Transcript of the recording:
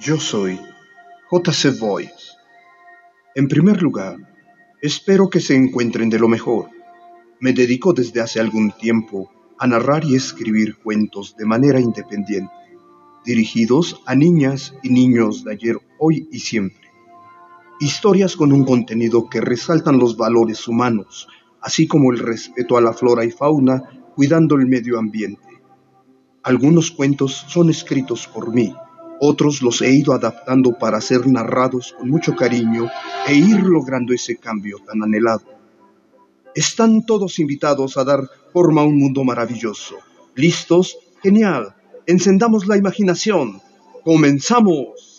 Yo soy J.C. Boyce. En primer lugar, espero que se encuentren de lo mejor. Me dedico desde hace algún tiempo a narrar y escribir cuentos de manera independiente, dirigidos a niñas y niños de ayer, hoy y siempre. Historias con un contenido que resaltan los valores humanos, así como el respeto a la flora y fauna, cuidando el medio ambiente. Algunos cuentos son escritos por mí, otros los he ido adaptando para ser narrados con mucho cariño e ir logrando ese cambio tan anhelado. Están todos invitados a dar forma a un mundo maravilloso. ¿Listos? Genial. Encendamos la imaginación. ¡Comenzamos!